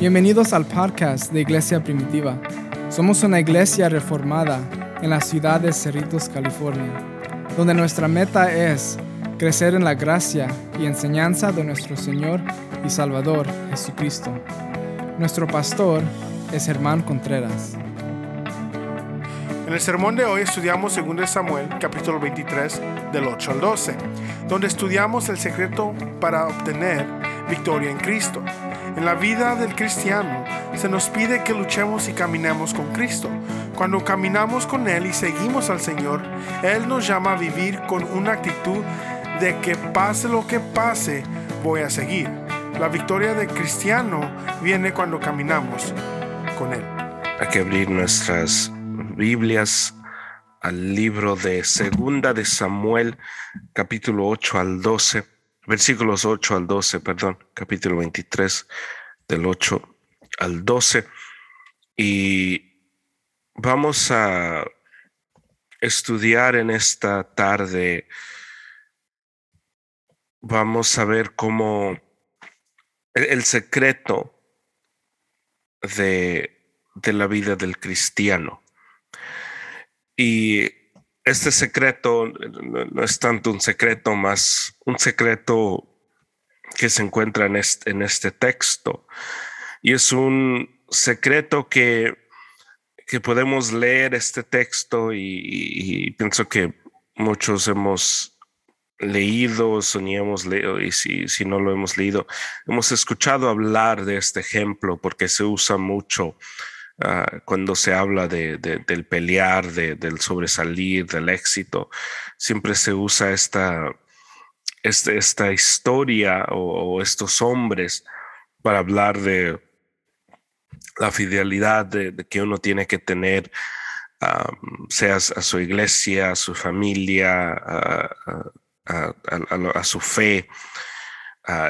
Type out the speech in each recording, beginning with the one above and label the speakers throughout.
Speaker 1: Bienvenidos al podcast de Iglesia Primitiva. Somos una iglesia reformada en la ciudad de Cerritos, California, donde nuestra meta es crecer en la gracia y enseñanza de nuestro Señor y Salvador Jesucristo. Nuestro pastor es Germán Contreras.
Speaker 2: En el sermón de hoy estudiamos 2 Samuel capítulo 23 del 8 al 12, donde estudiamos el secreto para obtener victoria en Cristo. En la vida del cristiano se nos pide que luchemos y caminemos con Cristo. Cuando caminamos con Él y seguimos al Señor, Él nos llama a vivir con una actitud de que pase lo que pase, voy a seguir. La victoria del cristiano viene cuando caminamos con Él.
Speaker 3: Hay que abrir nuestras Biblias al libro de Segunda de Samuel, capítulo 8 al 12 versículos 8 al 12, perdón, capítulo 23, del 8 al 12. Y vamos a estudiar en esta tarde, vamos a ver cómo el, secreto de, de la vida del cristiano. Y este secreto no, es tanto un secreto, más un secreto que se encuentra en este, texto. Y es un secreto que, que podemos leer este texto y, pienso que muchos hemos leído, soñamos leído, y si no lo hemos leído, hemos escuchado hablar de este ejemplo porque se usa mucho Ah, cuando se habla de, del pelear, del sobresalir, del éxito, siempre se usa esta, este, esta, historia o, estos hombres para hablar de la fidelidad de, que uno tiene que tener, sea a su iglesia, a su familia, a, su fe.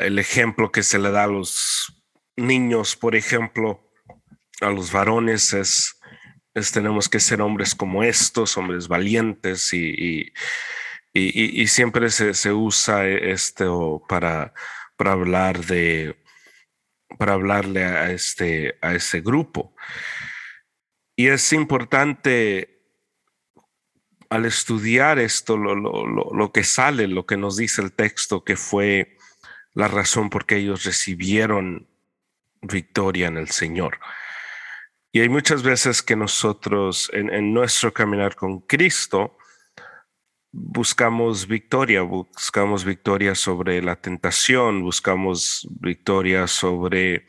Speaker 3: el ejemplo que se le da a los niños, por ejemplo, a los varones es, es, tenemos que ser hombres como estos, hombres valientes y, y, y, siempre se, se, usa esto para, para hablar de para hablarle a este a ese grupo. Y es importante al estudiar esto, lo, lo, lo, lo, que sale, lo que nos dice el texto, que fue la razón por qué ellos recibieron victoria en el Señor. Y hay muchas veces que nosotros en, nuestro caminar con Cristo buscamos victoria, buscamos victoria sobre la tentación, buscamos victoria sobre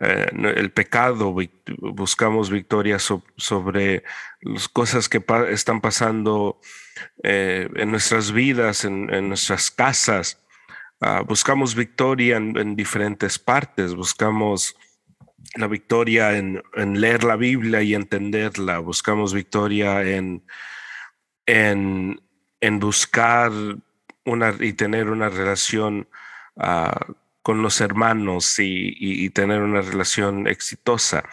Speaker 3: eh, el pecado, buscamos victoria sobre las cosas que están pasando eh, en nuestras vidas, en, nuestras casas. Ah, buscamos victoria en diferentes partes, buscamos la victoria en, leer la Biblia y entenderla, buscamos victoria en, en, buscar una, y tener una relación ah, con los hermanos y, tener una relación exitosa.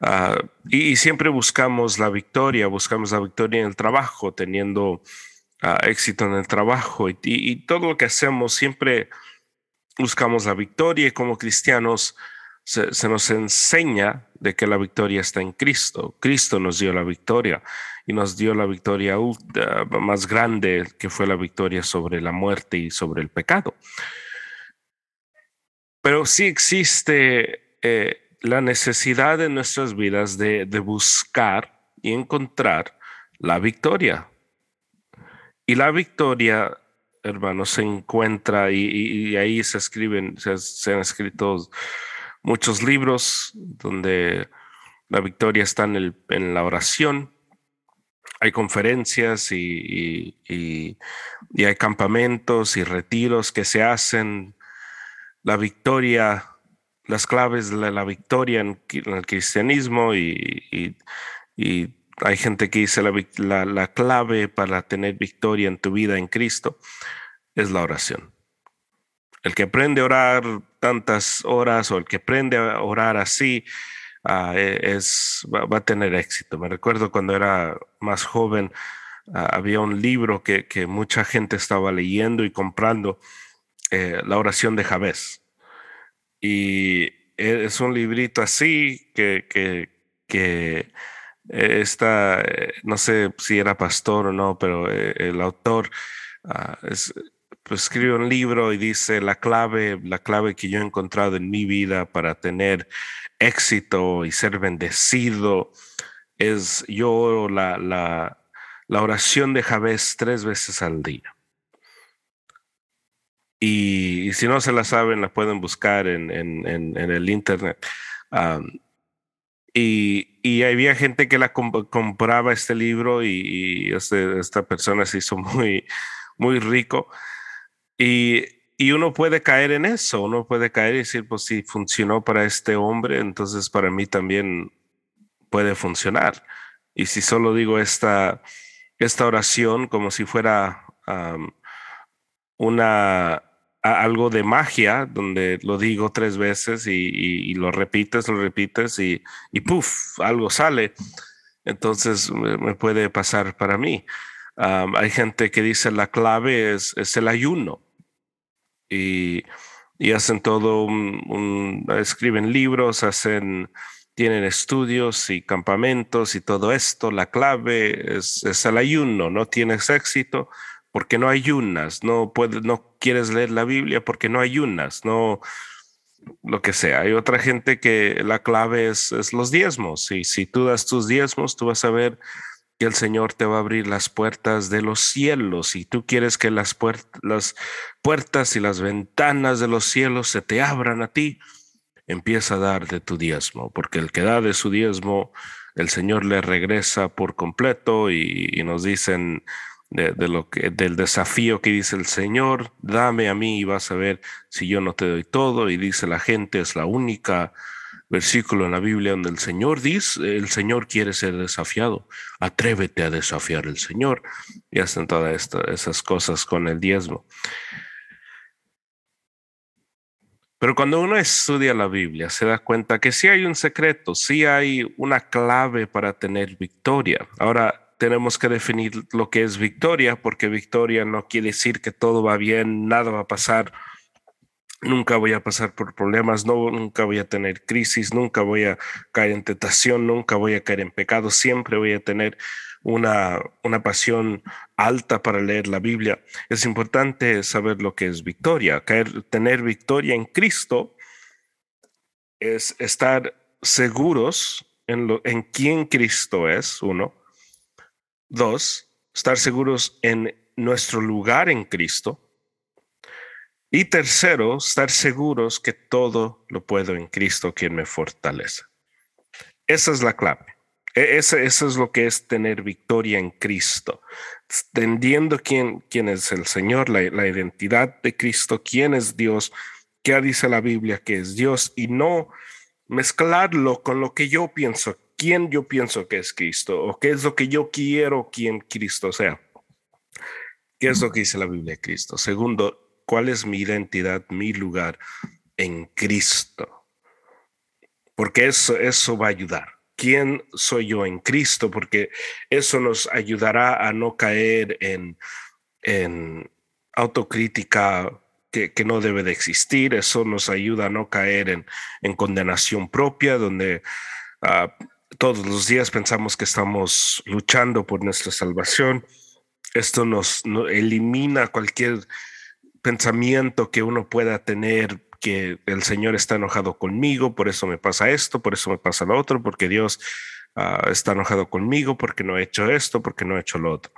Speaker 3: Ah, y, siempre buscamos la victoria, buscamos la victoria en el trabajo, teniendo ah, éxito en el trabajo y, todo lo que hacemos siempre buscamos la victoria y como cristianos se, nos enseña de que la victoria está en Cristo. Cristo nos dio la victoria y nos dio la victoria más grande que fue la victoria sobre la muerte y sobre el pecado. Pero sí existe eh, la necesidad en nuestras vidas de, buscar y encontrar la victoria. Y la victoria, hermanos, se encuentra y, ahí se escriben, se, se han escrito muchos libros donde la victoria está en, el, en la oración. Hay conferencias y, y, hay campamentos y retiros que se hacen. La victoria, las claves de la, victoria en, el cristianismo y, hay gente que dice la, la clave para tener victoria en tu vida en Cristo es la oración. El que aprende a orar tantas horas o el que aprende a orar así, ah, e, es, va, a tener éxito. Me recuerdo cuando era más joven, ah, había un libro que, mucha gente estaba leyendo y comprando, eh, la oración de Javés. Y, e, es un librito así que, que, está, no sé si era pastor o no, pero el autor ah, es, escribe un libro y dice la clave, la clave que yo he encontrado en mi vida para tener éxito y ser bendecido es yo oro la, la, la oración de Javés tres veces al día. Y, si no se la saben, la pueden buscar en, en, en, el internet. y, y, había gente que la compraba este libro y, este, esta persona se hizo muy, muy rico. Y, uno puede caer en eso, uno puede caer y decir, pues si funcionó para este hombre, entonces para mí también puede funcionar. Y si solo digo esta, esta oración como si fuera una algo de magia, donde lo digo tres veces y, lo repites, lo repites y, y puff, algo sale. Entonces me, puede pasar para mí. hay gente que dice la clave es, es el ayuno y, y hacen todo un, escriben libros, hacen, tienen estudios y campamentos y todo esto. La clave es, es el ayuno, no tienes éxito porque no ayunas, no puedes, no quieres leer la Biblia porque no ayunas, no lo que sea. Hay otra gente que la clave es, es los diezmos y si tú das tus diezmos, tú vas a ver que el Señor te va a abrir las puertas de los cielos y tú quieres que las, puertas y las ventanas de los cielos se te abran a ti, empieza a dar de tu diezmo, porque el que da de su diezmo, el Señor le regresa por completo y, nos dicen del desafío que dice el Señor, dame a mí y vas a ver si yo no te doy todo y dice la gente es la única versículo en la Biblia donde el Señor dice, el Señor quiere ser desafiado, atrévete a desafiar al Señor y hacen todas esas cosas con el diezmo. Pero cuando uno estudia la Biblia, se da cuenta que sí hay un secreto, sí hay una clave para tener victoria. Ahora tenemos que definir lo que es victoria, porque victoria no quiere decir que todo va bien, nada va a pasar nunca voy a pasar por problemas, nunca voy a tener crisis, nunca voy a caer en tentación, nunca voy a caer en pecado, siempre voy a tener una, una pasión alta para leer la Biblia. Es importante saber lo que es victoria. Caer, tener victoria en Cristo es estar seguros en, lo, en quién Cristo es, uno. Dos, estar seguros en nuestro lugar en Cristo. Y tercero, estar seguros que todo lo puedo en Cristo quien me fortalece. Esa es la clave. E, eso, es lo que es tener victoria en Cristo. Entendiendo quién, quién es el Señor, la, la identidad de Cristo, quién es Dios, qué dice la Biblia que es Dios y no mezclarlo con lo que yo pienso, quién yo pienso que es Cristo o qué es lo que yo quiero quien Cristo sea. ¿Qué es lo que dice la Biblia de Cristo? Segundo, cuál es mi identidad, mi lugar en Cristo. Porque eso, eso va a ayudar. ¿Quién soy yo en Cristo? Porque eso nos ayudará a no caer en, en autocrítica que, que, no debe de existir. Eso nos ayuda a no caer en, en condenación propia, donde uh, todos los días pensamos que estamos luchando por nuestra salvación. Esto nos elimina cualquier pensamiento que uno pueda tener que el Señor está enojado conmigo, por eso me pasa esto, por eso me pasa lo otro, porque Dios uh, está enojado conmigo, porque no he hecho esto, porque no he hecho lo otro.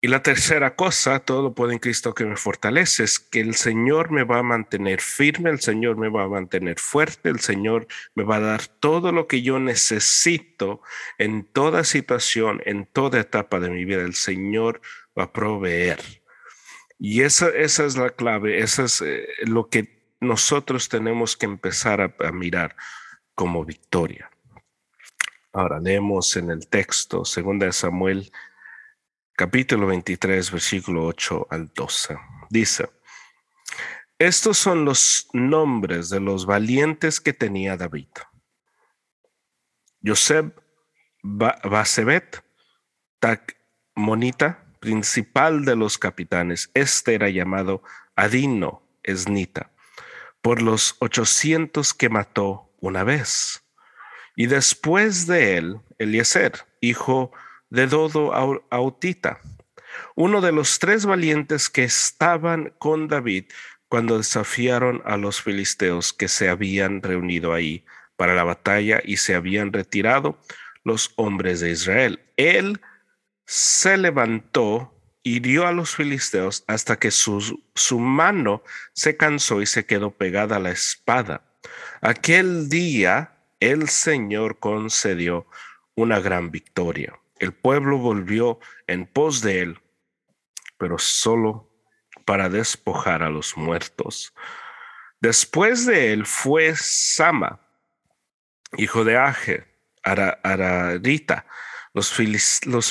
Speaker 3: Y la tercera cosa, todo lo puede en Cristo que me fortalece, es que el Señor me va a mantener firme, el Señor me va a mantener fuerte, el Señor me va a dar todo lo que yo necesito en toda situación, en toda etapa de mi vida. El Señor va a proveer. Y esa, esa es la clave, eso es eh, lo que nosotros tenemos que empezar a, mirar como victoria. Ahora leemos en el texto, segunda de Samuel, capítulo 23, versículo 8 al 12. Dice, estos son los nombres de los valientes que tenía David. Joseb Basebet, Tac Monita, principal de los capitanes. Este era llamado Adino Esnita. por los 800 que mató una vez. Y después de él, Eliezer, hijo de Dodo Autita, uno de los tres valientes que estaban con David cuando desafiaron a los filisteos que se habían reunido ahí para la batalla y se habían retirado los hombres de Israel. Él se levantó hirió a los filisteos hasta que su, su, mano se cansó y se quedó pegada a la espada. Aquel día el Señor concedió una gran victoria. El pueblo volvió en pos de él, pero solo para despojar a los muertos. Después de él fue Sama, hijo de Aje, Ararita. Los,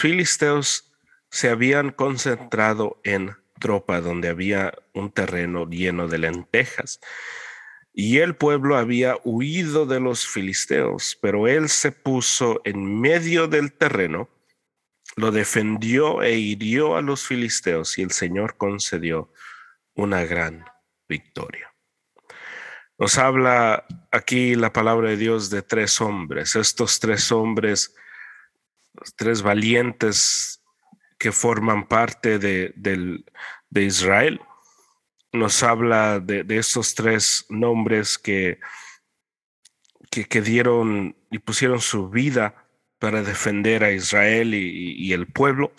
Speaker 3: filisteos se habían concentrado en Tropa, donde había un terreno lleno de lentejas. Y el pueblo había huido de los filisteos, pero él se puso en medio del terreno, lo defendió e hirió a los filisteos y el Señor concedió una gran victoria. Nos habla aquí la palabra de Dios de tres hombres. Estos tres hombres, tres valientes que forman parte de, Israel, nos habla de, de estos tres nombres que, que, dieron y pusieron su vida para defender a Israel y, el pueblo.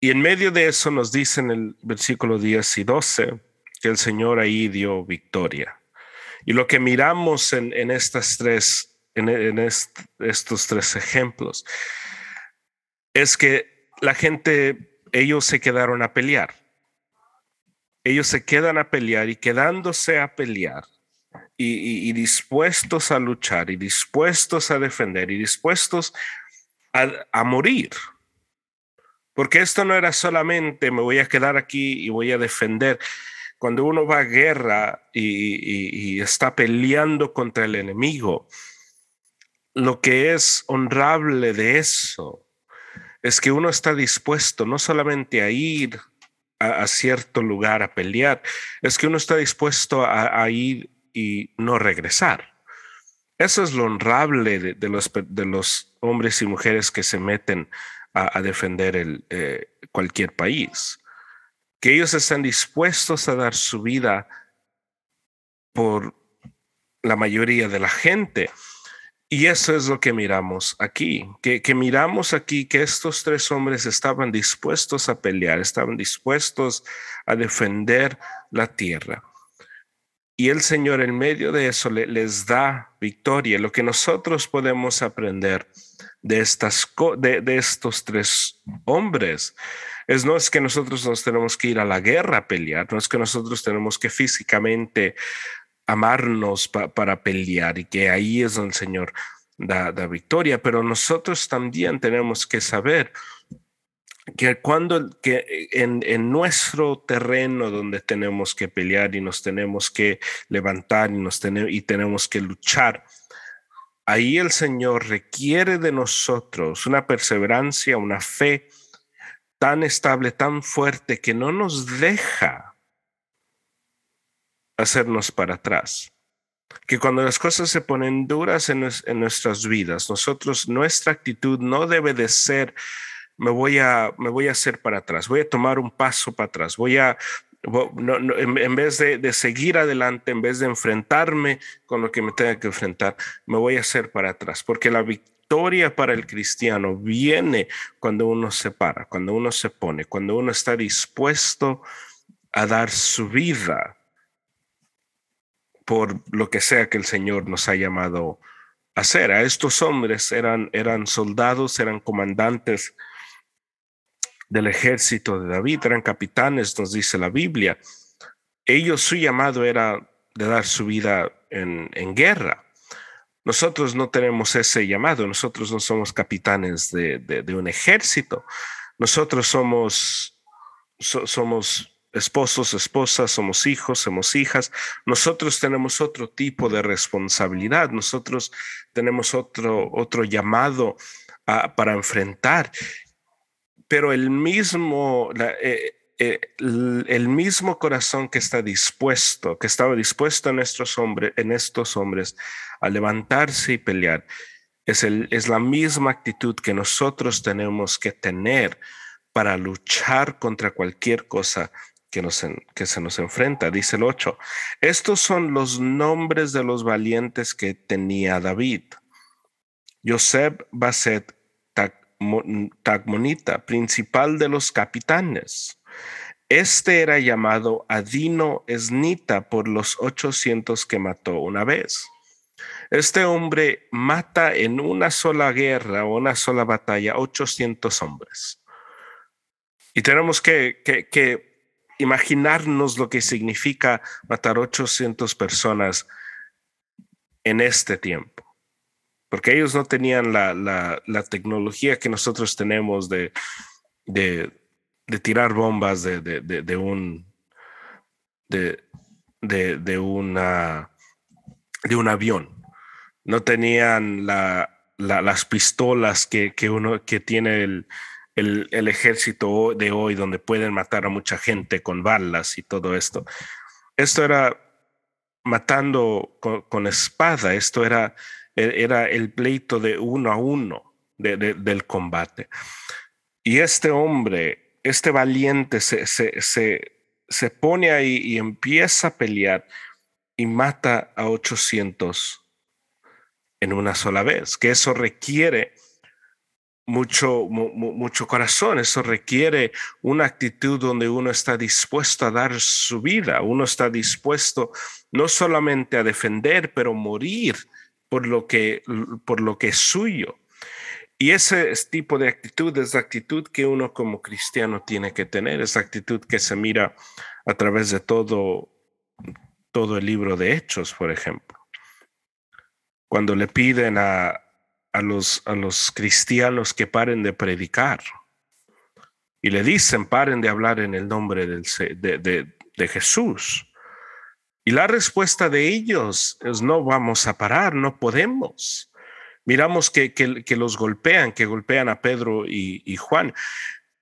Speaker 3: Y en medio de eso nos dice en el versículo 10 y 12 que el Señor ahí dio victoria. Y lo que miramos en, en estas tres, en, estos tres ejemplos, es que la gente, ellos se quedaron a pelear ellos se quedan a pelear y quedándose a pelear y, dispuestos a luchar y dispuestos a defender y dispuestos a, morir. Porque esto no era solamente me voy a quedar aquí y voy a defender. Cuando uno va a guerra y está peleando contra el enemigo, lo que es honrable de eso es que uno está dispuesto no solamente a ir a, cierto lugar a pelear, es que uno está dispuesto a, ir y no regresar. Eso es lo honrable de, los, de los hombres y mujeres que se meten a, defender el, eh, cualquier país, que ellos están dispuestos a dar su vida por la mayoría de la gente y eso es lo que miramos aquí, que, miramos aquí que estos tres hombres estaban dispuestos a pelear, estaban dispuestos a defender la tierra. Y el Señor en medio de eso les da victoria. Lo que nosotros podemos aprender de, estas, de, de estos tres hombres es no es que nosotros nos tenemos que ir a la guerra a pelear, no es que nosotros tenemos que físicamente amarnos para pelear y que ahí es donde el Señor da, victoria, pero nosotros también tenemos que saber que cuando que en, en, nuestro terreno donde tenemos que pelear y nos tenemos que levantar y nos y tenemos que luchar, ahí el Señor requiere de nosotros una perseverancia, una fe tan estable, tan fuerte que no nos deja hacernos para atrás. Que cuando las cosas se ponen duras en, nuestras vidas, nosotros, nuestra actitud no debe de ser, me voy a, me voy a hacer para atrás, voy a tomar un paso para atrás, voy a, en, vez de, de, seguir adelante, en vez de enfrentarme con lo que me tenga que enfrentar, me voy a hacer para atrás, porque la victoria para el cristiano viene cuando uno se para, cuando uno se pone, cuando uno está dispuesto a dar su vida por lo que sea que el Señor nos ha llamado a hacer. A estos hombres eran, eran soldados, eran comandantes del ejército de David, eran capitanes, nos dice la Biblia. Ellos, su llamado era de dar su vida en, guerra. Nosotros no tenemos ese llamado, nosotros no somos capitanes de, un ejército, nosotros somos, somos esposos, esposas, somos hijos, somos hijas. Nosotros tenemos otro tipo de responsabilidad, nosotros tenemos otro, otro llamado para enfrentar. Pero el mismo, eh, eh, mismo corazón que está dispuesto, que estaba dispuesto en estos hombres, en estos hombres a levantarse y pelear, es, el, es la misma actitud que nosotros tenemos que tener para luchar contra cualquier cosa que, se nos enfrenta. Dice el 8, estos son los nombres de los valientes que tenía David. Joseph Baset Tagmonita, principal de los capitanes. Este era llamado Adino Esnita por los 800 que mató una vez. Este hombre mata en una sola guerra o una sola batalla 800 hombres. Y tenemos que, que, imaginarnos lo que significa matar 800 personas en este tiempo. Porque ellos no tenían la, la, tecnología que nosotros tenemos de, de, tirar bombas de, de un de, de, un avión no tenían las pistolas que, uno que tiene el, ejército de hoy, donde pueden matar a mucha gente con balas y todo esto. Esto era matando con, espada, esto era, e, era el pleito de uno a uno del combate. Y este hombre, este valiente, se, se, pone ahí y empieza a pelear y mata a 800 en una sola vez, que eso requiere mucho, mucho corazón, eso requiere una actitud donde uno está dispuesto a dar su vida, uno está dispuesto no solamente a defender, pero morir por lo que, por lo que es suyo. Y ese tipo de actitud es la actitud que uno como cristiano tiene que tener, esa actitud que se mira a través de todo, todo el libro de Hechos, por ejemplo. Cuando le piden a, los, a los cristianos que paren de predicar y le dicen paren de hablar en el nombre del, de, Jesús. Y la respuesta de ellos es no vamos a parar, no podemos. Miramos que, que, los golpean, que golpean a Pedro y, y, Juan.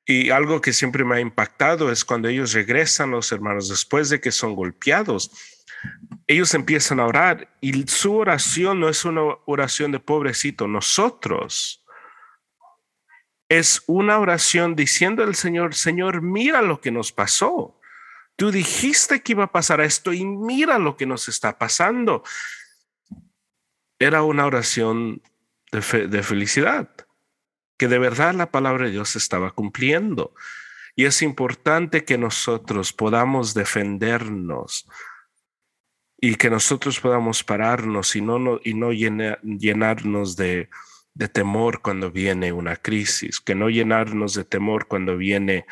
Speaker 3: Y algo que siempre me ha impactado es cuando ellos regresan, los hermanos, después de que son golpeados, ellos empiezan a orar y su oración no es una oración de pobrecito, nosotros. Es una oración diciendo al Señor, Señor, mira lo que nos pasó. Tú dijiste que iba a pasar esto y mira lo que nos está pasando. Era una oración de, de felicidad, que de verdad la palabra de Dios estaba cumpliendo. Y es importante que nosotros podamos defendernos y que nosotros podamos pararnos y no, y no llenarnos de, temor cuando viene una crisis, que no llenarnos de temor cuando viene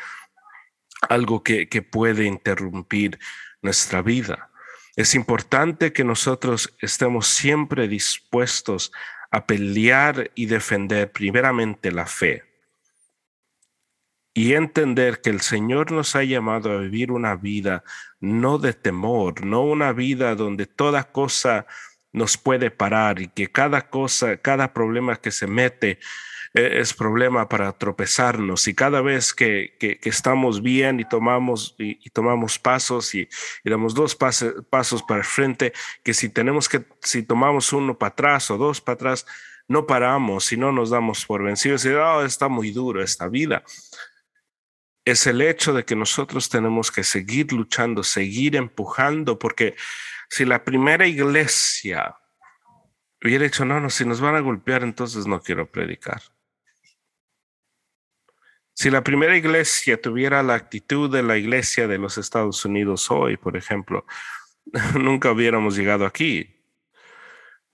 Speaker 3: algo que, que puede interrumpir nuestra vida. Es importante que nosotros estemos siempre dispuestos a pelear y defender primeramente la fe y entender que el Señor nos ha llamado a vivir una vida no de temor, no una vida donde toda cosa nos puede parar y que cada cosa, cada problema que se mete eh, es problema para tropezarnos. Y cada vez que, que, estamos bien y tomamos, y, tomamos pasos y, damos dos pasos, pasos para el frente, que si tenemos que, si tomamos uno para atrás o dos para atrás, no paramos y no nos damos por vencidos y oh, está muy duro esta vida es el hecho de que nosotros tenemos que seguir luchando, seguir empujando, porque si la primera iglesia hubiera dicho, no, no, si nos van a golpear, entonces no quiero predicar. Si la primera iglesia tuviera la actitud de la iglesia de los Estados Unidos hoy, por ejemplo, nunca hubiéramos llegado aquí.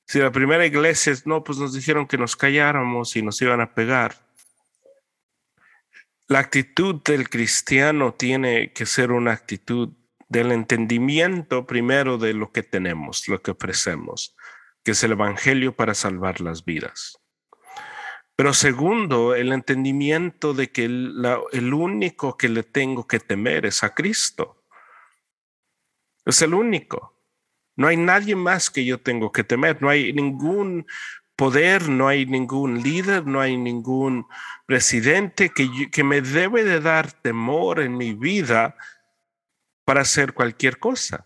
Speaker 3: Si la primera iglesia, no, pues nos dijeron que nos calláramos y nos iban a pegar. La actitud del cristiano tiene que ser una actitud del entendimiento primero de lo que tenemos, lo que ofrecemos, que es el Evangelio para salvar las vidas. Pero segundo, el entendimiento de que el, único que le tengo que temer es a Cristo. Es el único. No hay nadie más que yo tengo que temer. No hay ningún poder, no hay ningún líder, no hay ningún presidente que, me debe de dar temor en mi vida para hacer cualquier cosa.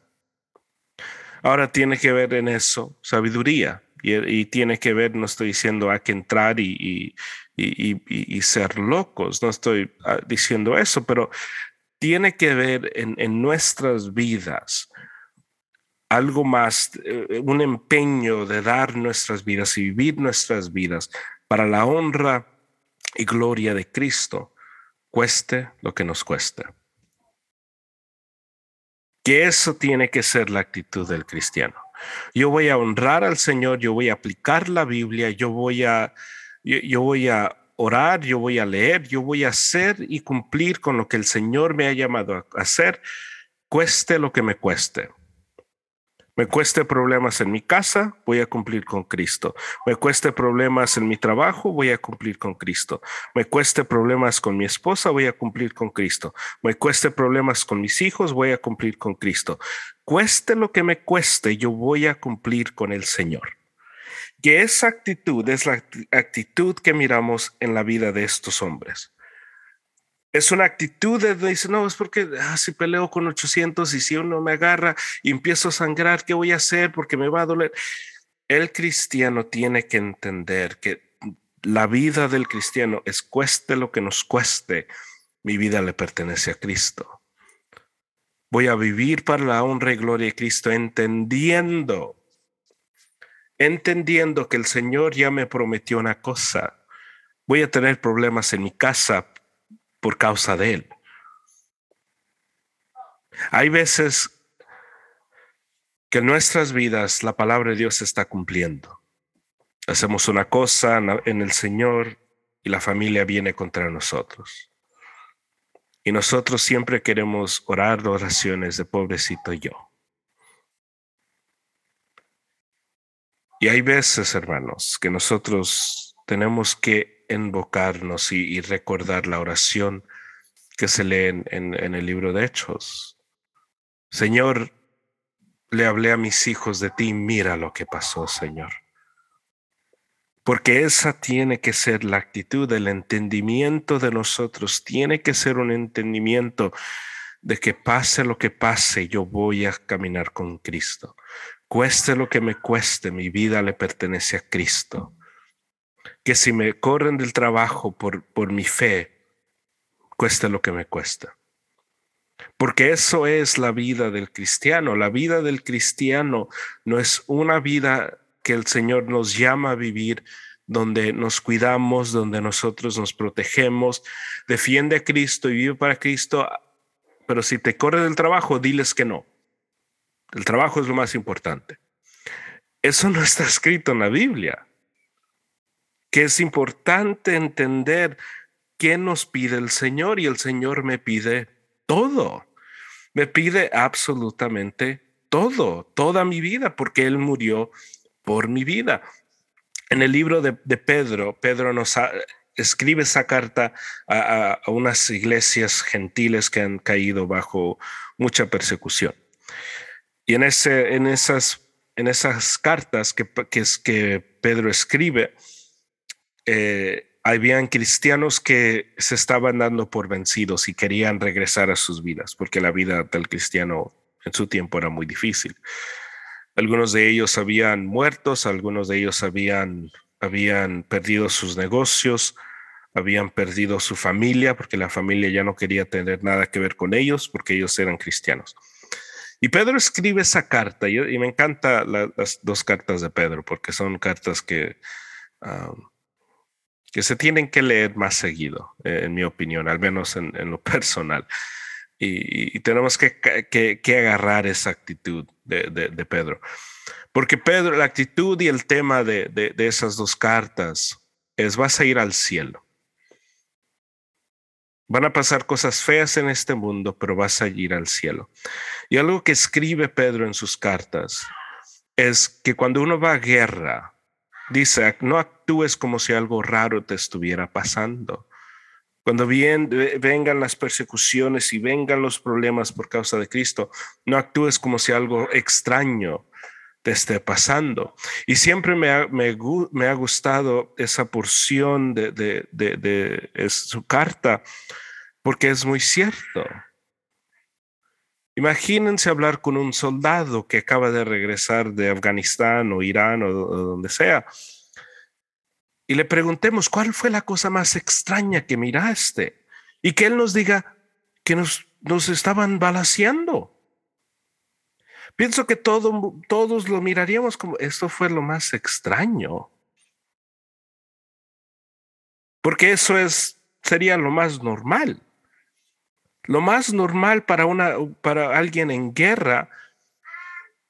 Speaker 3: Ahora tiene que ver en eso sabiduría y, tiene que ver, no estoy diciendo hay que entrar y, ser locos, no estoy ah, diciendo eso, pero tiene que ver en nuestras vidas algo más, eh, un empeño de dar nuestras vidas y vivir nuestras vidas para la honra y gloria de Cristo, cueste lo que nos cueste que eso tiene que ser la actitud del cristiano. Yo voy a honrar al Señor, yo voy a aplicar la Biblia, yo voy a, yo, voy a orar, yo voy a leer, yo voy a hacer y cumplir con lo que el Señor me ha llamado a hacer, cueste lo que me cueste. Me cueste problemas en mi casa, voy a cumplir con Cristo. Me cueste problemas en mi trabajo, voy a cumplir con Cristo. Me cueste problemas con mi esposa, voy a cumplir con Cristo. Me cueste problemas con mis hijos, voy a cumplir con Cristo. Cueste lo que me cueste, yo voy a cumplir con el Señor. Que esa actitud es la actitud que miramos en la vida de estos hombres es una actitud de dice, no, es porque ah, si peleo con 800 y si uno me agarra y empiezo a sangrar, ¿qué voy a hacer? Porque me va a doler. El cristiano tiene que entender que la vida del cristiano es cueste lo que nos cueste, mi vida le pertenece a Cristo. Voy a vivir para la honra y gloria de Cristo, entendiendo, entendiendo que el Señor ya me prometió una cosa. Voy a tener problemas en mi casa, por causa de Él. Hay veces que en nuestras vidas la palabra de Dios está cumpliendo. Hacemos una cosa en el Señor y la familia viene contra nosotros. Y nosotros siempre queremos orar oraciones de pobrecito yo. Y hay veces, hermanos, que nosotros tenemos que invocarnos y, recordar la oración que se lee en, en el libro de Hechos. Señor, le hablé a mis hijos de ti, mira lo que pasó, Señor. Porque esa tiene que ser la actitud, el entendimiento de nosotros, tiene que ser un entendimiento de que pase lo que pase, yo voy a caminar con Cristo. Cueste lo que me cueste, mi vida le pertenece a Cristo que si me corren del trabajo por, por mi fe, cueste lo que me cuesta. Porque eso es la vida del cristiano. La vida del cristiano no es una vida que el Señor nos llama a vivir donde nos cuidamos, donde nosotros nos protegemos, defiende a Cristo y vive para Cristo, pero si te corre del trabajo, diles que no. El trabajo es lo más importante. Eso no está escrito en la Biblia que es importante entender qué nos pide el Señor y el Señor me pide todo. Me pide absolutamente todo, toda mi vida, porque Él murió por mi vida. En el libro de, Pedro, Pedro nos escribe esa carta a, unas iglesias gentiles que han caído bajo mucha persecución. Y en, ese, en, esas, en esas cartas que, que, que Pedro escribe, eh, habían cristianos que se estaban dando por vencidos y querían regresar a sus vidas, porque la vida del cristiano en su tiempo era muy difícil. Algunos de ellos habían muertos, algunos de ellos habían, habían perdido sus negocios, habían perdido su familia, porque la familia ya no quería tener nada que ver con ellos, porque ellos eran cristianos. Y Pedro escribe esa carta, y, me encantan las dos cartas de Pedro, porque son cartas que... Um, que se tienen que leer más seguido, eh, en mi opinión, al menos en, lo personal. Y, tenemos que, que, agarrar esa actitud de, Pedro. Porque Pedro, la actitud y el tema de, de, esas dos cartas es vas a ir al cielo. Van a pasar cosas feas en este mundo, pero vas a ir al cielo. Y algo que escribe Pedro en sus cartas es que cuando uno va a guerra, Dice, no actúes como si algo raro te estuviera pasando. Cuando vengan las persecuciones y vengan los problemas por causa de Cristo, no actúes como si algo extraño te esté pasando. Y siempre me ha, me, ha gustado esa porción de, de, de, su carta, porque es muy cierto. Imagínense hablar con un soldado que acaba de regresar de Afganistán o Irán o, donde sea y le preguntemos cuál fue la cosa más extraña que miraste y que él nos diga que nos, nos estaban balaseando. Pienso que todo, todos lo miraríamos como esto fue lo más extraño. Porque eso es, sería lo más normal. Lo más normal para, una, para alguien en guerra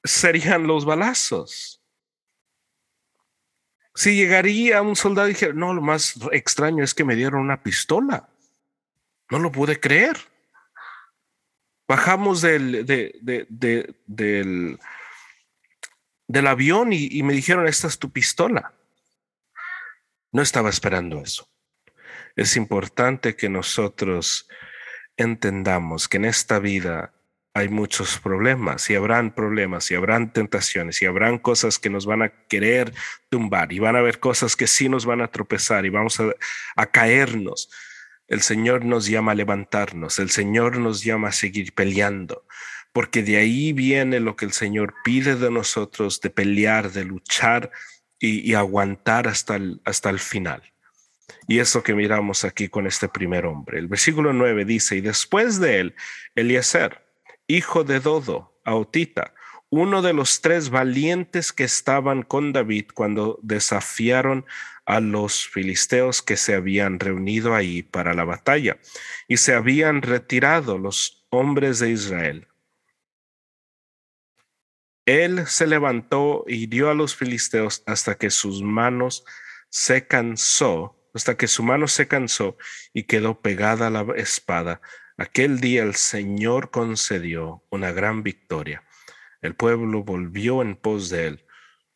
Speaker 3: serían los balazos. Si llegaría un soldado y dijera, no, lo más extraño es que me dieron una pistola. No lo pude creer. Bajamos del, del, del avión y, y me dijeron, esta es tu pistola. No estaba esperando eso. Es importante que nosotros entendamos que en esta vida hay muchos problemas y habrán problemas y habrán tentaciones y habrán cosas que nos van a querer tumbar y van a haber cosas que sí nos van a tropezar y vamos a, caernos. El Señor nos llama a levantarnos, el Señor nos llama a seguir peleando, porque de ahí viene lo que el Señor pide de nosotros, de pelear, de luchar y, aguantar hasta el, hasta el final. Y eso que miramos aquí con este primer hombre. El versículo 9 dice, y después de él, Eliezer, hijo de Dodo, Autita, uno de los tres valientes que estaban con David cuando desafiaron a los filisteos que se habían reunido ahí para la batalla y se habían retirado los hombres de Israel. Él se levantó y dio a los filisteos hasta que sus manos se cansó, hasta que su mano se cansó y quedó pegada a la espada. Aquel día el Señor concedió una gran victoria. El pueblo volvió en pos de él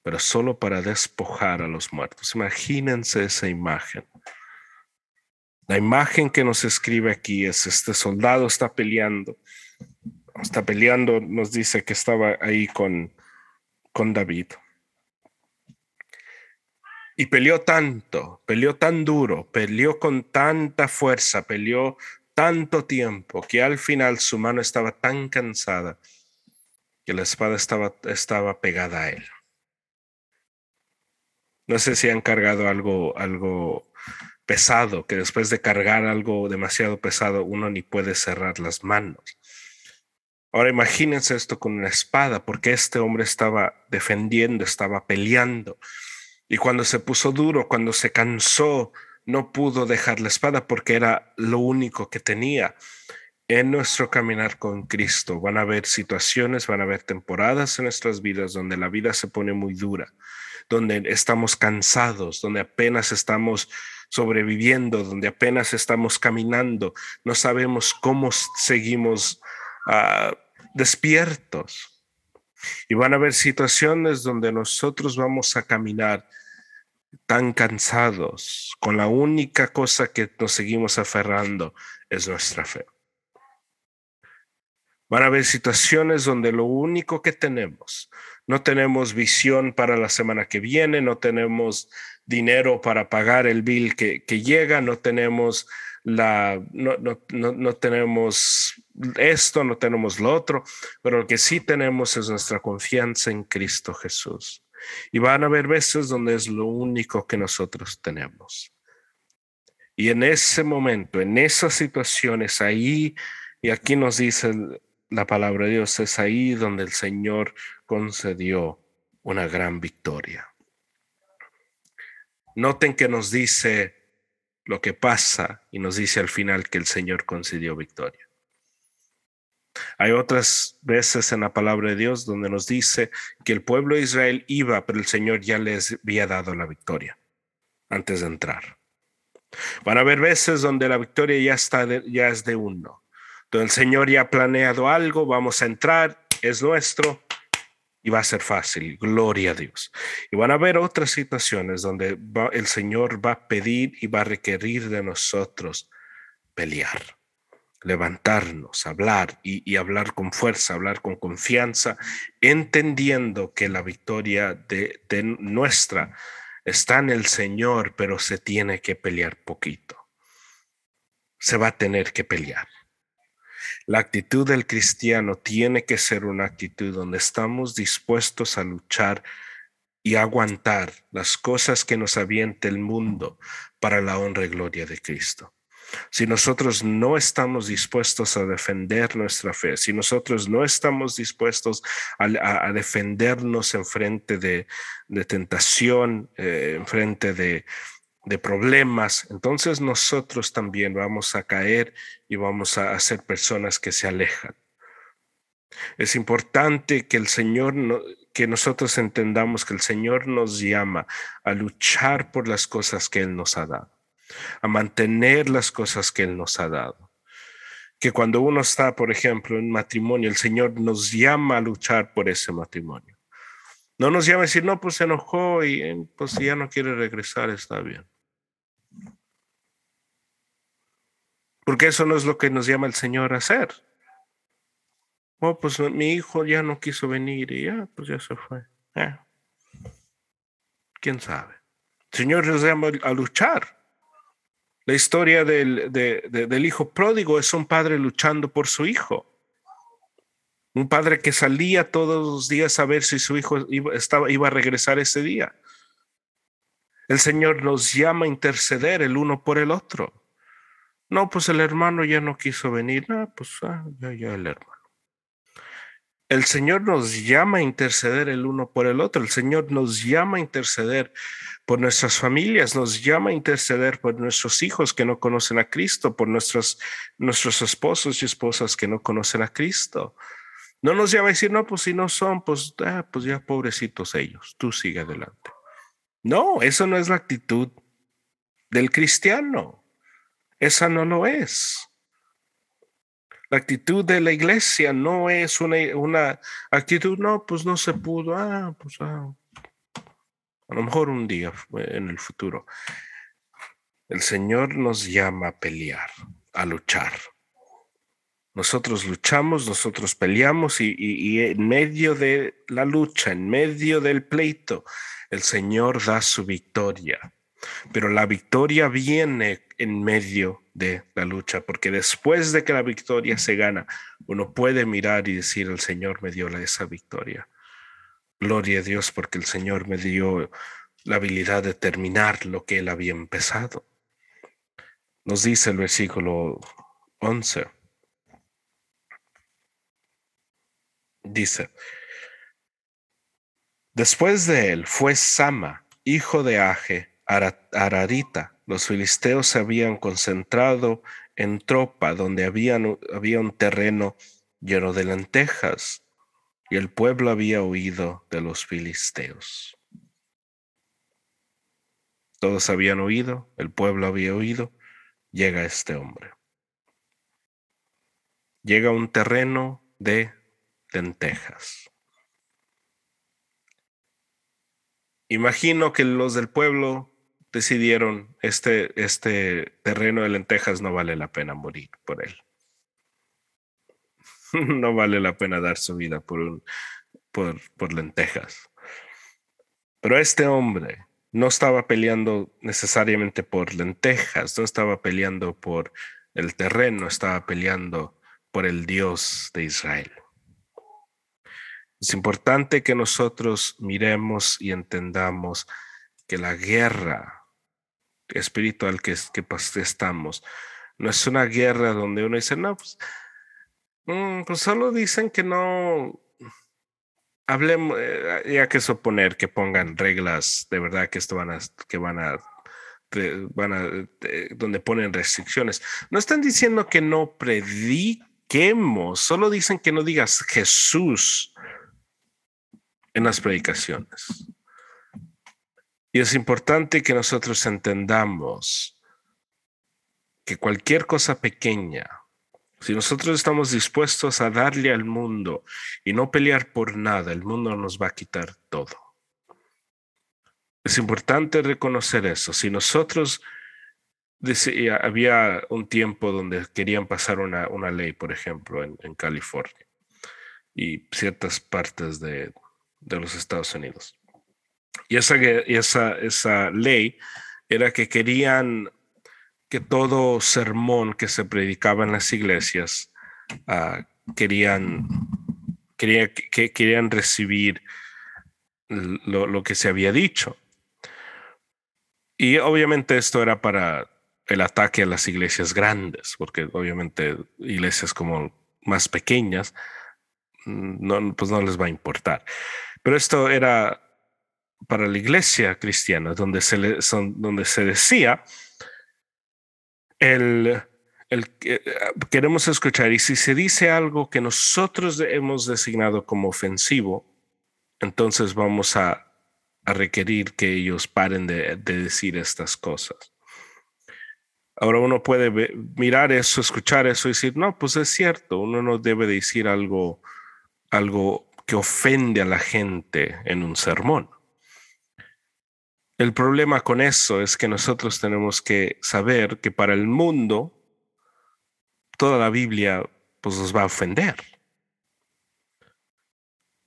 Speaker 3: pero solo para despojar a los muertos. Imagínense esa imagen. La imagen que nos escribe aquí es este soldado está peleando, está peleando, nos dice que estaba ahí con, con David. Y peleó tanto, peleó tan duro, peleó con tanta fuerza, peleó tanto tiempo que al final su mano estaba tan cansada que la espada estaba, estaba pegada a él. No sé si han cargado algo, algo pesado, que después de cargar algo demasiado pesado uno ni puede cerrar las manos. Ahora imagínense esto con una espada, porque este hombre estaba defendiendo, estaba peleando. Y cuando se puso duro, cuando se cansó, no pudo dejar la espada porque era lo único que tenía. En nuestro caminar con Cristo van a haber situaciones, van a haber temporadas en nuestras vidas donde la vida se pone muy dura donde estamos cansados, donde apenas estamos sobreviviendo, donde apenas estamos caminando, no sabemos cómo seguimos ah, despiertos. Y van a haber situaciones donde nosotros vamos a caminar tan cansados, con la única cosa que nos seguimos aferrando es nuestra fe. Van a haber situaciones donde lo único que tenemos no tenemos visión para la semana que viene, no tenemos dinero para pagar el bill que, llega, no tenemos la, no, no, no, tenemos esto, no tenemos lo otro, pero lo que sí tenemos es nuestra confianza en Cristo Jesús. Y van a haber veces donde es lo único que nosotros tenemos. Y en ese momento, en esas situaciones, ahí, y aquí nos dice la palabra de Dios, es ahí donde el Señor concedió una gran victoria. Noten que nos dice lo que pasa y nos dice al final que el Señor concedió victoria. Hay otras veces en la palabra de Dios donde nos dice que el pueblo de Israel iba, pero el Señor ya les había dado la victoria antes de entrar. Van a haber veces donde la victoria ya, está ya es de uno. Donde el Señor ya ha planeado algo, vamos a entrar, es nuestro, y va a ser fácil, gloria a Dios. Y van a haber otras situaciones donde el Señor va a pedir y va a requerir de nosotros pelear. Levantarnos, hablar y, hablar con fuerza, hablar con confianza, entendiendo que la victoria de, de nuestra está en el Señor, pero se tiene que pelear poquito. Se va a tener que pelear. La actitud del cristiano tiene que ser una actitud donde estamos dispuestos a luchar y aguantar las cosas que nos aviente el mundo para la honra y gloria de Cristo. Si nosotros no estamos dispuestos a defender nuestra fe, si nosotros no estamos dispuestos a, defendernos en frente de, tentación, eh, en frente de, de problemas, entonces nosotros también vamos a caer y vamos a ser personas que se alejan. Es importante que el Señor, que nosotros entendamos que el Señor nos llama a luchar por las cosas que Él nos ha dado a mantener las cosas que Él nos ha dado. Que cuando uno está, por ejemplo, en matrimonio, el Señor nos llama a luchar por ese matrimonio. No nos llama a decir, no, pues se enojó y pues si ya no quiere regresar, está bien. Porque eso no es lo que nos llama el Señor a hacer. Oh, pues mi hijo ya no quiso venir y ya, pues ya se fue. Eh. ¿Quién sabe? El Señor nos llama a luchar. La historia del, del hijo pródigo es un padre luchando por su hijo. Un padre que salía todos los días a ver si su hijo iba, estaba, iba a regresar ese día. El Señor nos llama a interceder el uno por el otro. No, pues el hermano ya no quiso venir. No, pues ah, ya, ya el hermano. El Señor nos llama a interceder el uno por el otro. El Señor nos llama a interceder por nuestras familias, nos llama a interceder por nuestros hijos que no conocen a Cristo, por nuestros, nuestros esposos y esposas que no conocen a Cristo. No nos llama a decir, no, pues si no son, pues, ah, pues ya pobrecitos ellos, tú sigue adelante. No, eso no es la actitud del cristiano. Esa no lo es. La actitud de la iglesia no es una, una actitud, no, pues no se pudo, ah, pues ah, a lo mejor un día en el futuro. El Señor nos llama a pelear, a luchar. Nosotros luchamos, nosotros peleamos y, y, en medio de la lucha, en medio del pleito, el Señor da su victoria. Pero la victoria viene en medio de la lucha, porque después de que la victoria se gana, uno puede mirar y decir, el Señor me dio esa victoria. Gloria a Dios porque el Señor me dio la habilidad de terminar lo que Él había empezado. Nos dice el versículo 11. Dice, después de él fue Sama, hijo de Aje, Ararita. Los filisteos se habían concentrado en tropa donde había un terreno lleno de lentejas y el pueblo había oído de los filisteos. Todos habían oído, el pueblo había oído, llega este hombre. Llega a un terreno de lentejas. Imagino que los del pueblo decidieron, este, este terreno de lentejas no vale la pena morir por él. no vale la pena dar su vida por, un, por, por lentejas. Pero este hombre no estaba peleando necesariamente por lentejas, no estaba peleando por el terreno, estaba peleando por el Dios de Israel. Es importante que nosotros miremos y entendamos que la guerra espiritual que, que estamos no es una guerra donde uno dice, no, pues Mm, pues solo dicen que no hablemos, eh, ya que suponer que pongan reglas de verdad que esto van a, que van a, van a, donde ponen restricciones. No están diciendo que no prediquemos, solo dicen que no digas Jesús en las predicaciones. Y es importante que nosotros entendamos que cualquier cosa pequeña si nosotros estamos dispuestos a darle al mundo y no pelear por nada, el mundo nos va a quitar todo. Es importante reconocer eso. Si nosotros decía, había un tiempo donde querían pasar una, una ley, por ejemplo, en, en, California y ciertas partes de, de los Estados Unidos. Y esa, esa, esa ley era que querían que todo sermón que se predicaba en las iglesias uh, querían, querían, que, querían recibir lo, lo, que se había dicho. Y obviamente esto era para el ataque a las iglesias grandes, porque obviamente iglesias como más pequeñas, mm, no, pues no les va a importar. Pero esto era para la iglesia cristiana, donde se, le, son, donde se decía, el, el, eh, queremos escuchar, y si se dice algo que nosotros hemos designado como ofensivo, entonces vamos a, requerir que ellos paren de, de decir estas cosas. Ahora uno puede mirar eso, escuchar eso y decir, no, pues es cierto, uno no debe decir algo, algo que ofende a la gente en un sermón. El problema con eso es que nosotros tenemos que saber que para el mundo toda la Biblia pues nos va a ofender.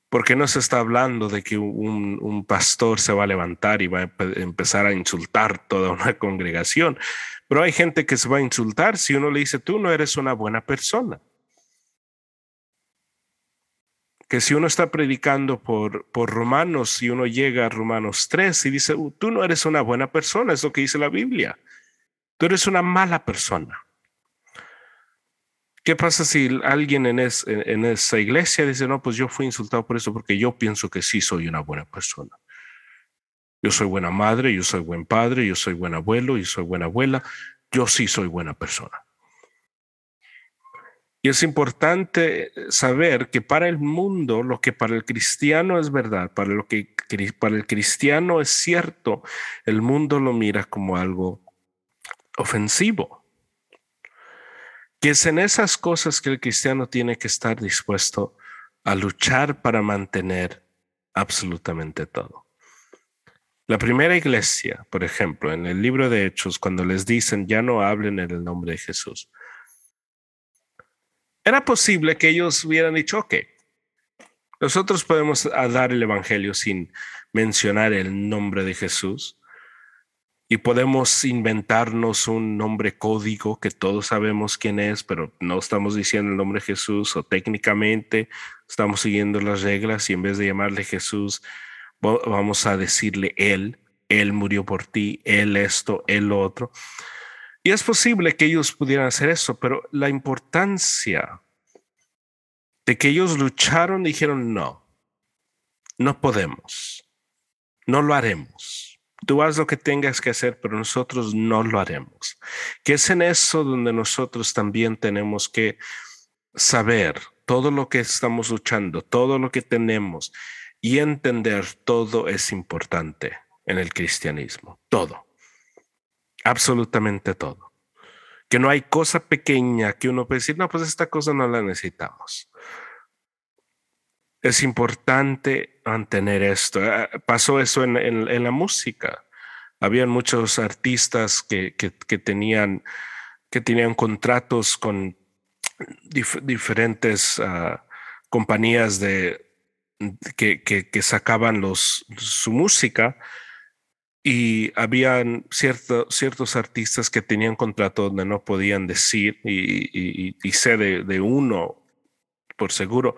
Speaker 3: Porque no se está hablando de que un, un, pastor se va a levantar y va a empezar a insultar toda una congregación. Pero hay gente que se va a insultar si uno le dice, tú no eres una buena persona. Que si uno está predicando por, por Romanos y uno llega a Romanos 3 y dice, uh, tú no eres una buena persona, es lo que dice la Biblia. Tú eres una mala persona. ¿Qué pasa si alguien en, en, esa iglesia dice, no, pues yo fui insultado por eso porque yo pienso que sí soy una buena persona? Yo soy buena madre, yo soy buen padre, yo soy buen abuelo, yo soy buena abuela, yo sí soy buena persona. Y es importante saber que para el mundo, lo que para el cristiano es verdad, para lo que para el cristiano es cierto, el mundo lo mira como algo ofensivo. Que es en esas cosas que el cristiano tiene que estar dispuesto a luchar para mantener absolutamente todo. La primera iglesia, por ejemplo, en el libro de Hechos, cuando les dicen ya no hablen en el nombre de Jesús, era posible que ellos hubieran dicho, ok, nosotros podemos dar el Evangelio sin mencionar el nombre de Jesús y podemos inventarnos un nombre código que todos sabemos quién es, pero no estamos diciendo el nombre de Jesús o técnicamente estamos siguiendo las reglas y en vez de llamarle Jesús, vamos a decirle Él, Él murió por ti, Él esto, Él lo otro. Y es posible que ellos pudieran hacer eso, pero la importancia de que ellos lucharon, dijeron, no, no podemos, no lo haremos. Tú haz lo que tengas que hacer, pero nosotros no lo haremos. Que es en eso donde nosotros también tenemos que saber todo lo que estamos luchando, todo lo que tenemos, y entender todo es importante en el cristianismo, todo, absolutamente todo. Que no hay cosa pequeña que uno puede decir, no, pues esta cosa no la necesitamos. Es importante mantener esto. Ah, pasó eso en, la música. Habían muchos artistas que, tenían, que tenían contratos con diferentes ah, compañías de, que, que, sacaban los, su música y habían cierto, ciertos artistas que tenían contrato donde no podían decir, y, y, sé de, de, uno por seguro,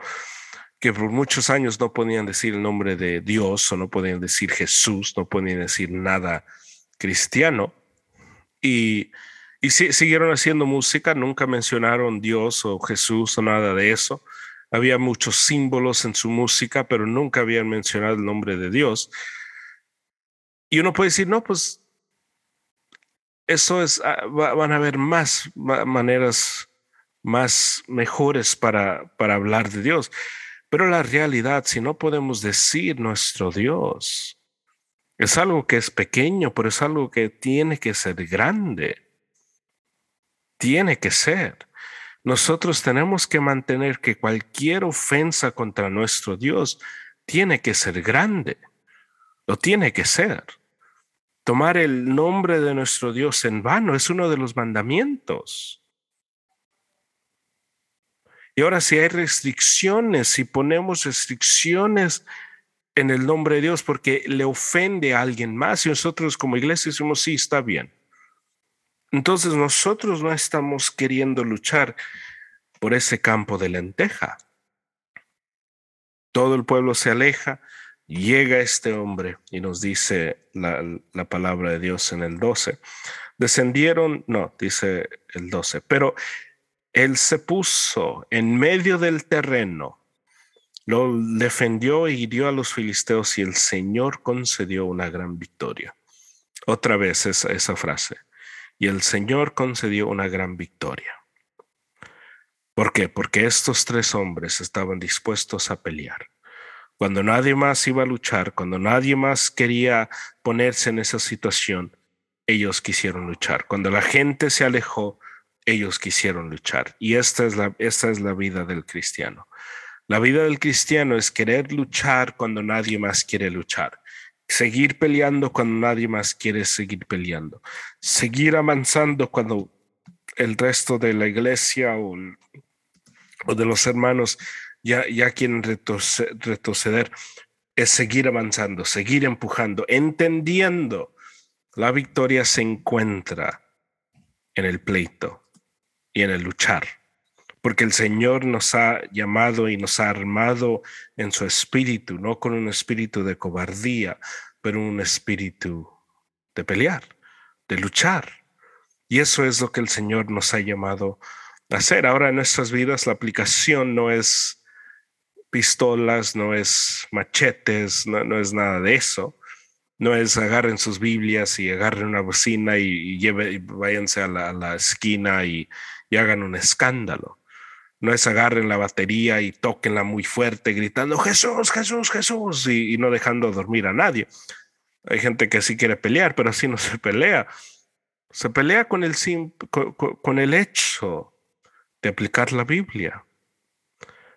Speaker 3: que por muchos años no podían decir el nombre de Dios o no podían decir Jesús, no podían decir nada cristiano. Y, y siguieron haciendo música, nunca mencionaron Dios o Jesús o nada de eso había muchos símbolos en su música, pero nunca habían mencionado el nombre de Dios. Y uno puede decir, no, pues eso es, ah, van a haber más maneras más mejores para, para hablar de Dios. Pero la realidad, si no podemos decir nuestro Dios, es algo que es pequeño, pero es algo que tiene que ser grande. Tiene que ser nosotros tenemos que mantener que cualquier ofensa contra nuestro Dios tiene que ser grande, lo tiene que ser. Tomar el nombre de nuestro Dios en vano es uno de los mandamientos. Y ahora si hay restricciones, si ponemos restricciones en el nombre de Dios porque le ofende a alguien más y nosotros como iglesia decimos, sí, está bien. Entonces nosotros no estamos queriendo luchar por ese campo de lenteja. Todo el pueblo se aleja, llega este hombre y nos dice la, la palabra de Dios en el 12. Descendieron, no, dice el 12, pero él se puso en medio del terreno, lo defendió y hirió a los filisteos y el Señor concedió una gran victoria. Otra vez esa, esa frase. Y el Señor concedió una gran victoria. ¿Por qué? Porque estos tres hombres estaban dispuestos a pelear. Cuando nadie más iba a luchar, cuando nadie más quería ponerse en esa situación, ellos quisieron luchar. Cuando la gente se alejó, ellos quisieron luchar. Y esta es la, esta es la vida del cristiano. La vida del cristiano es querer luchar cuando nadie más quiere luchar. Seguir peleando cuando nadie más quiere seguir peleando. Seguir avanzando cuando el resto de la iglesia o, o de los hermanos ya, ya quieren retroceder. Es seguir avanzando, seguir empujando, entendiendo. La victoria se encuentra en el pleito, y en el luchar, porque el Señor nos ha llamado y nos ha armado en su espíritu, no con un espíritu de cobardía, pero un espíritu de pelear, de luchar. Y eso es lo que el Señor nos ha llamado a hacer. Ahora en nuestras vidas la aplicación no es pistolas, no es machetes, no, es nada de eso. No es agarren sus Biblias y agarren una bocina y, lleve, váyanse a la, a la esquina y, y hagan un escándalo. No es agarren la batería y toquenla muy fuerte gritando Jesús, Jesús, Jesús y, no dejando dormir a nadie. Hay gente que sí quiere pelear, pero así no se pelea. Se pelea con el, con, el hecho de aplicar la Biblia.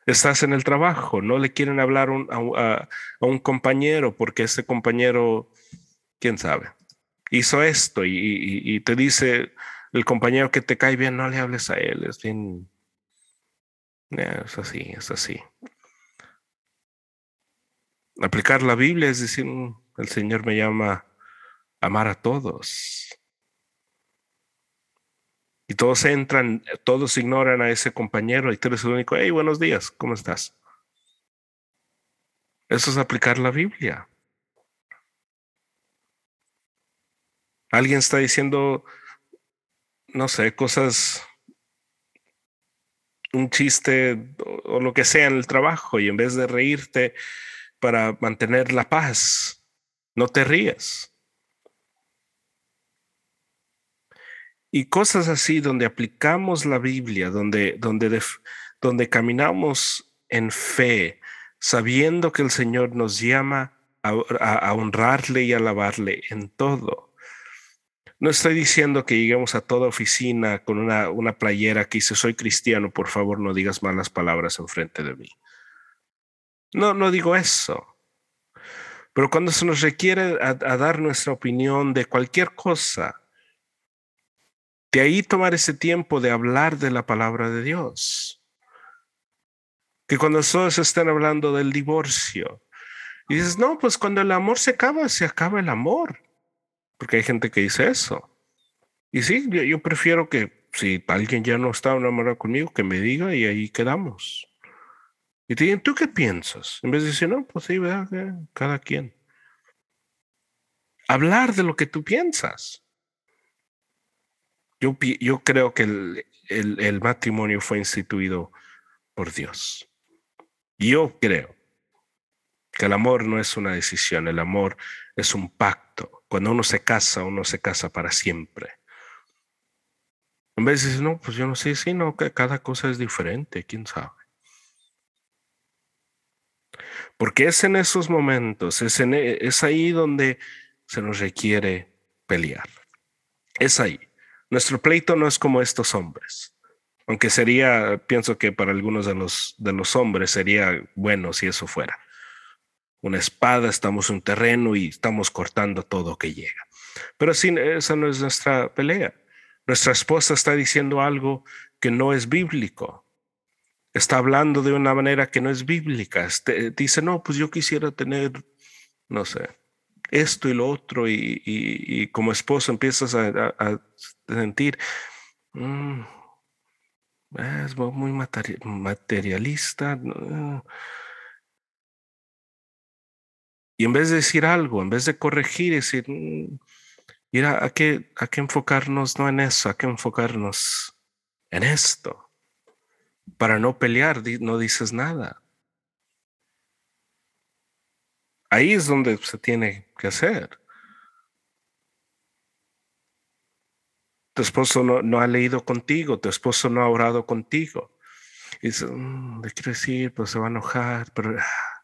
Speaker 3: Estás en el trabajo, no le quieren hablar a, un compañero porque ese compañero, quién sabe, hizo esto y te dice, el compañero que te cae bien, no le hables a él, es bien... Es así, es así. Aplicar la Biblia es decir, mm, el Señor me llama a amar a todos. Y todos entran, todos ignoran a ese compañero y tú eres el único, hey, buenos días, ¿cómo estás? Eso es aplicar la Biblia. Alguien está diciendo, no sé, cosas, un chiste o, lo que sea en el trabajo y en vez de reírte para mantener la paz, no te ríes. Y cosas así donde aplicamos la Biblia, donde, donde, donde caminamos en fe, sabiendo que el Señor nos llama a honrarle y alabarle en todo. No estoy diciendo que lleguemos a toda oficina con una, una playera que dice soy cristiano, por favor no digas malas palabras enfrente de mí. No, no digo eso. Pero cuando se nos requiere a, dar nuestra opinión de cualquier cosa, de ahí tomar ese tiempo de hablar de la palabra de Dios. Que cuando todos están hablando del divorcio, y dices, no, pues cuando el amor se acaba, se acaba el amor. Porque hay gente que dice eso. Y sí, yo, prefiero que si alguien ya no está enamorado conmigo, que me diga y ahí quedamos. Y te digan, ¿tú qué piensas? En vez de decir, no, pues sí, ¿verdad? cada quien. Hablar de lo que tú piensas. Yo, creo que el, matrimonio fue instituido por Dios. Yo creo que el amor no es una decisión, el amor es un pacto cuando uno se casa, uno se casa para siempre. En vez de decir, no, pues yo no sé, sí, no, que cada cosa es diferente, quién sabe. Porque es en esos momentos, es, en, es ahí donde se nos requiere pelear. Es ahí. Nuestro pleito no es como estos hombres. Aunque sería, pienso que para algunos de los, de los hombres sería bueno si eso fuera una espada, estamos en un terreno y estamos cortando todo que llega. Pero sí, esa no es nuestra pelea. Nuestra esposa está diciendo algo que no es bíblico. Está hablando de una manera que no es bíblica. Este, dice, no, pues yo quisiera tener, no sé, esto y lo otro. Y, como esposo empiezas a, sentir, mm, es muy materialista. Y en vez de decir algo, en vez de corregir, decir, mm, mira, hay que, hay que enfocarnos no en eso, hay que enfocarnos en esto. Para no pelear, no dices nada. Ahí es donde se tiene que hacer. Tu esposo no, ha leído contigo, tu esposo no ha orado contigo. Y dice, mm, le decir, pues se va a enojar, pero ah,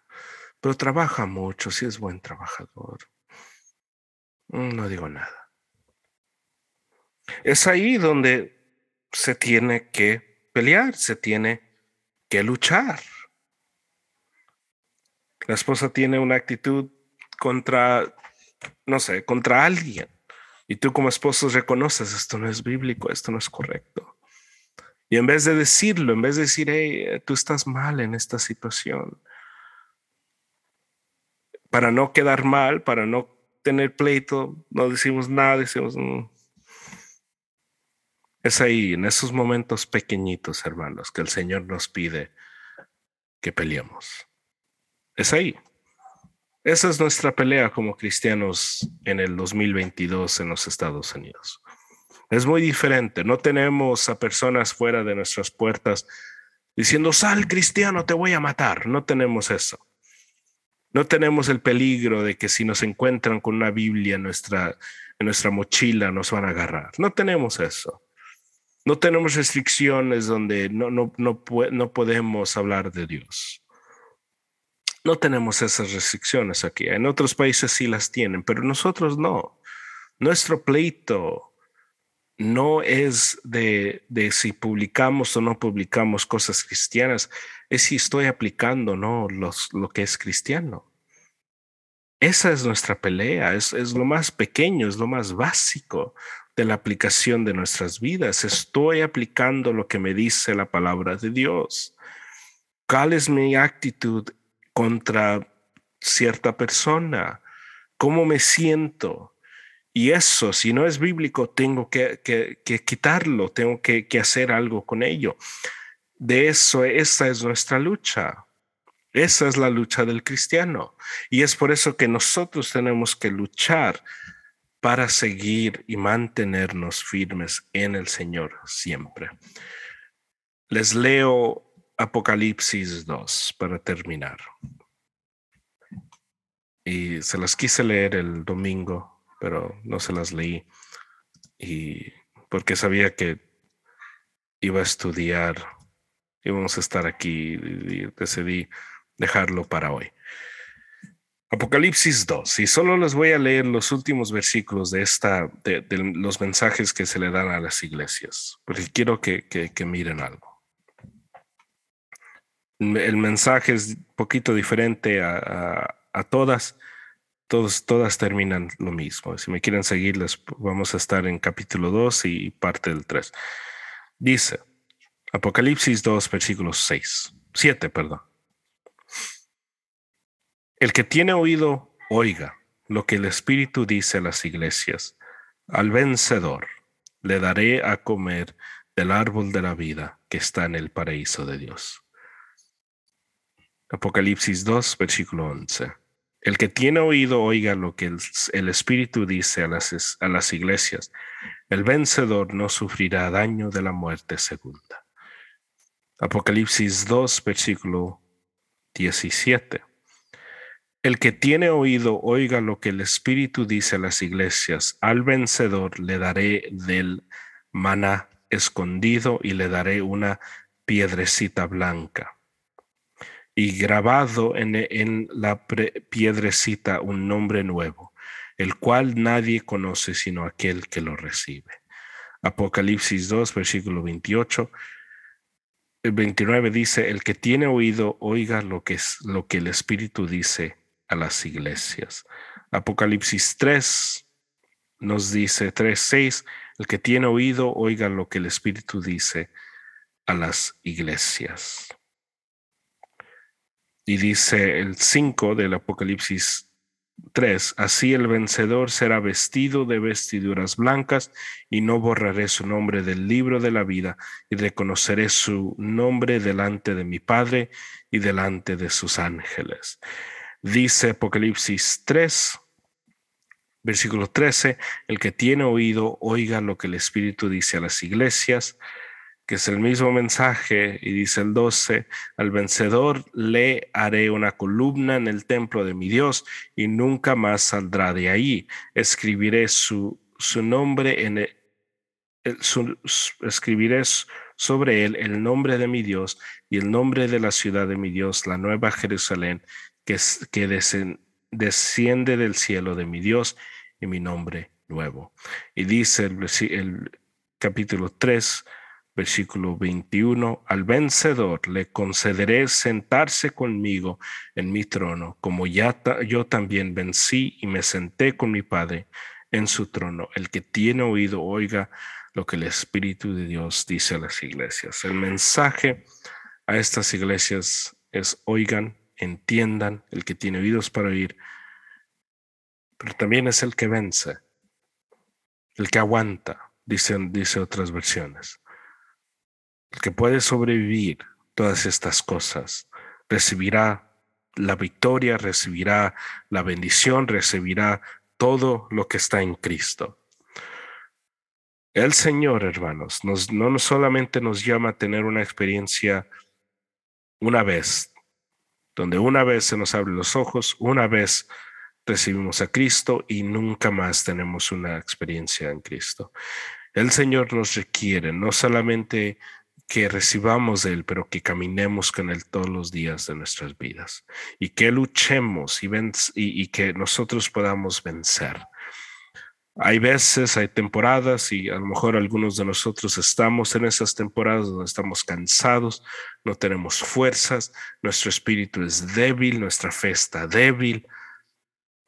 Speaker 3: pero trabaja mucho, si es buen trabajador. Mm, no digo nada. Es ahí donde se tiene que pelear, se tiene que luchar. La esposa tiene una actitud contra, no sé, contra alguien. Y tú como esposo reconoces, esto no es bíblico, esto no es correcto. Y en vez de decirlo, en vez de decir, hey, tú estás mal en esta situación, para no quedar mal, para no tener pleito, no decimos nada, decimos... Mm". Es ahí, en esos momentos pequeñitos, hermanos, que el Señor nos pide que peleemos. Es ahí. Esa es nuestra pelea como cristianos en el 2022 en los Estados Unidos. Es muy diferente. No tenemos a personas fuera de nuestras puertas diciendo, sal cristiano, te voy a matar. No tenemos eso. No tenemos el peligro de que si nos encuentran con una Biblia en nuestra, en nuestra mochila nos van a agarrar. No tenemos eso. No tenemos restricciones donde no, no, no, no podemos hablar de Dios. No tenemos esas restricciones aquí. En otros países sí las tienen, pero nosotros no. Nuestro pleito no es de, de si publicamos o no publicamos cosas cristianas, es si estoy aplicando no lo que es cristiano. Esa es nuestra pelea, es, es lo más pequeño, es lo más básico de la aplicación de nuestras vidas. Estoy aplicando lo que me dice la palabra de Dios. ¿Cuál es mi actitud contra cierta persona? ¿Cómo me siento? Y eso, si no es bíblico, tengo que, que, quitarlo, tengo que, que hacer algo con ello. De eso, esa es nuestra lucha. Esa es la lucha del cristiano. Y es por eso que nosotros tenemos que luchar para seguir y mantenernos firmes en el Señor siempre. Les leo Apocalipsis 2 para terminar. Y se las quise leer el domingo, pero no se las leí. Y porque sabía que iba a estudiar íbamos a estar aquí y decidí dejarlo para hoy. Apocalipsis 2, y solo les voy a leer los últimos versículos de, esta, de, los mensajes que se le dan a las iglesias, porque quiero que, que, miren algo. El mensaje es poquito diferente a, a, todas, todos, todas terminan lo mismo. Si me quieren seguir, les vamos a estar en capítulo 2 y parte del 3. Dice, Apocalipsis 2, versículos 6, 7, perdón. El que tiene oído, oiga lo que el Espíritu dice a las iglesias. Al vencedor le daré a comer del árbol de la vida que está en el paraíso de Dios. Apocalipsis 2, versículo 11. El que tiene oído, oiga lo que el, Espíritu dice a las, a las iglesias. El vencedor no sufrirá daño de la muerte segunda. Apocalipsis 2, versículo 17. El que tiene oído, oiga lo que el Espíritu dice a las iglesias. Al vencedor le daré del maná escondido y le daré una piedrecita blanca. Y grabado en, en la piedrecita un nombre nuevo, el cual nadie conoce sino aquel que lo recibe. Apocalipsis 2, versículo 28 el 29 dice, el que tiene oído, oiga lo que, es, lo que el Espíritu dice a las iglesias. Apocalipsis 3, nos dice 3.6, el que tiene oído, oiga lo que el Espíritu dice a las iglesias. Y dice el 5 del Apocalipsis 3. Así el vencedor será vestido de vestiduras blancas y no borraré su nombre del libro de la vida y reconoceré su nombre delante de mi Padre y delante de sus ángeles. Dice Apocalipsis 3, versículo 13, el que tiene oído, oiga lo que el Espíritu dice a las iglesias que es el mismo mensaje, y dice el 12, al vencedor le haré una columna en el templo de mi Dios y nunca más saldrá de ahí. Escribiré su, su nombre en el, escribiré sobre él el nombre de mi Dios y el nombre de la ciudad de mi Dios, la nueva Jerusalén, que, que desciende del cielo de mi Dios y mi nombre nuevo. Y dice el, el capítulo 3, Versículo 21, al vencedor le concederé sentarse conmigo en mi trono, como ya yo también vencí y me senté con mi Padre en su trono. El que tiene oído, oiga lo que el Espíritu de Dios dice a las iglesias. El mensaje a estas iglesias es oigan, entiendan, el que tiene oídos para oír, pero también es el que vence, el que aguanta, dicen, dice otras versiones. El que puede sobrevivir todas estas cosas recibirá la victoria, recibirá la bendición, recibirá todo lo que está en Cristo. El Señor, hermanos, nos, no solamente nos llama a tener una experiencia una vez, donde una vez se nos abren los ojos, una vez recibimos a Cristo y nunca más tenemos una experiencia en Cristo. El Señor nos requiere no solamente que recibamos de Él, pero que caminemos con Él todos los días de nuestras vidas y que luchemos y, y, que nosotros podamos vencer. Hay veces, hay temporadas y a lo mejor algunos de nosotros estamos en esas temporadas donde estamos cansados, no tenemos fuerzas, nuestro espíritu es débil, nuestra fe está débil.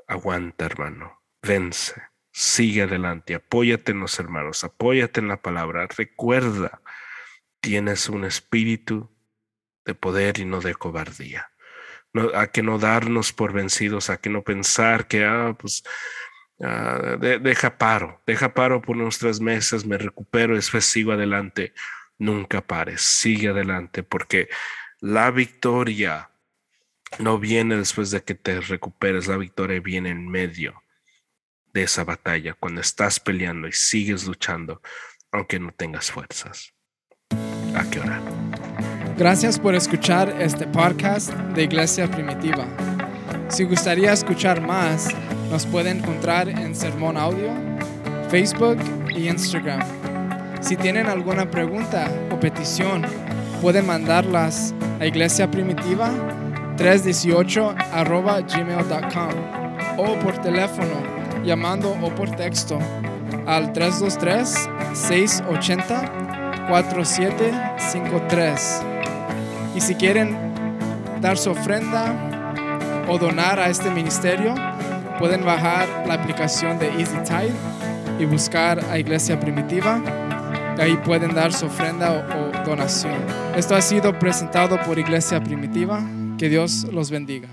Speaker 3: Aguanta, hermano, vence, sigue adelante, apóyate en los hermanos, apóyate en la palabra, recuerda tienes un espíritu de poder y no de cobardía. A que no darnos por vencidos, a que no pensar que, ah, pues, ah, deja paro, deja paro por nuestras mesas, me recupero, después sigo adelante. Nunca pares, sigue adelante, porque la victoria no viene después de que te recuperes, la victoria viene en medio de esa batalla, cuando estás peleando y sigues luchando, aunque no tengas fuerzas
Speaker 1: Gracias por escuchar este podcast de Iglesia Primitiva. Si gustaría escuchar más, nos puede encontrar en Sermón Audio, Facebook y Instagram. Si tienen alguna pregunta o petición, pueden mandarlas a Iglesia Primitiva 318 gmail.com o por teléfono llamando o por texto al 323 680 4753. Y si quieren dar su ofrenda o donar a este ministerio, pueden bajar la aplicación de Easy Tide y buscar a Iglesia Primitiva. ahí pueden dar su ofrenda o donación. Esto ha sido presentado por Iglesia Primitiva. Que Dios los bendiga.